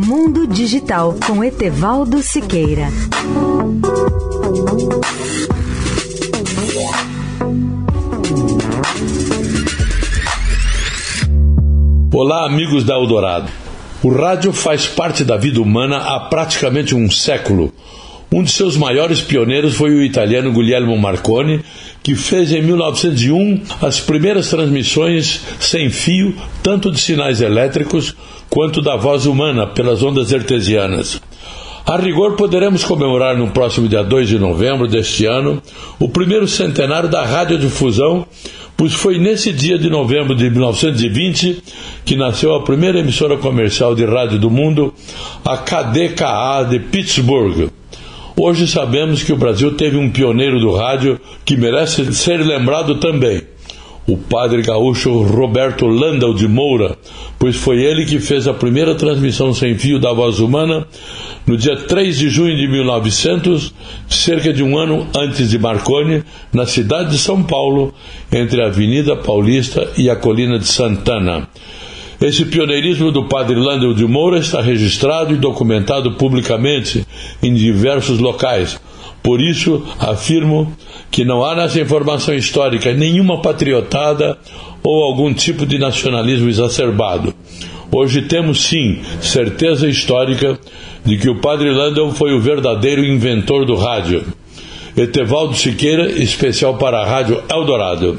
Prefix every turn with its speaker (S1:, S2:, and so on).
S1: Mundo Digital com Etevaldo Siqueira.
S2: Olá, amigos da Eldorado. O rádio faz parte da vida humana há praticamente um século. Um de seus maiores pioneiros foi o italiano Guglielmo Marconi, que fez em 1901 as primeiras transmissões sem fio, tanto de sinais elétricos quanto da voz humana pelas ondas artesianas. A rigor, poderemos comemorar no próximo dia 2 de novembro deste ano o primeiro centenário da radiodifusão, pois foi nesse dia de novembro de 1920 que nasceu a primeira emissora comercial de rádio do mundo, a KDKA de Pittsburgh. Hoje sabemos que o Brasil teve um pioneiro do rádio que merece ser lembrado também o padre gaúcho Roberto Landau de Moura, pois foi ele que fez a primeira transmissão sem fio da voz humana no dia 3 de junho de 1900, cerca de um ano antes de Marconi, na cidade de São Paulo, entre a Avenida Paulista e a Colina de Santana. Esse pioneirismo do padre Landau de Moura está registrado e documentado publicamente em diversos locais. Por isso, afirmo que não há nessa informação histórica nenhuma patriotada ou algum tipo de nacionalismo exacerbado. Hoje temos sim certeza histórica de que o padre Landon foi o verdadeiro inventor do rádio. Etevaldo Siqueira, especial para a Rádio Eldorado.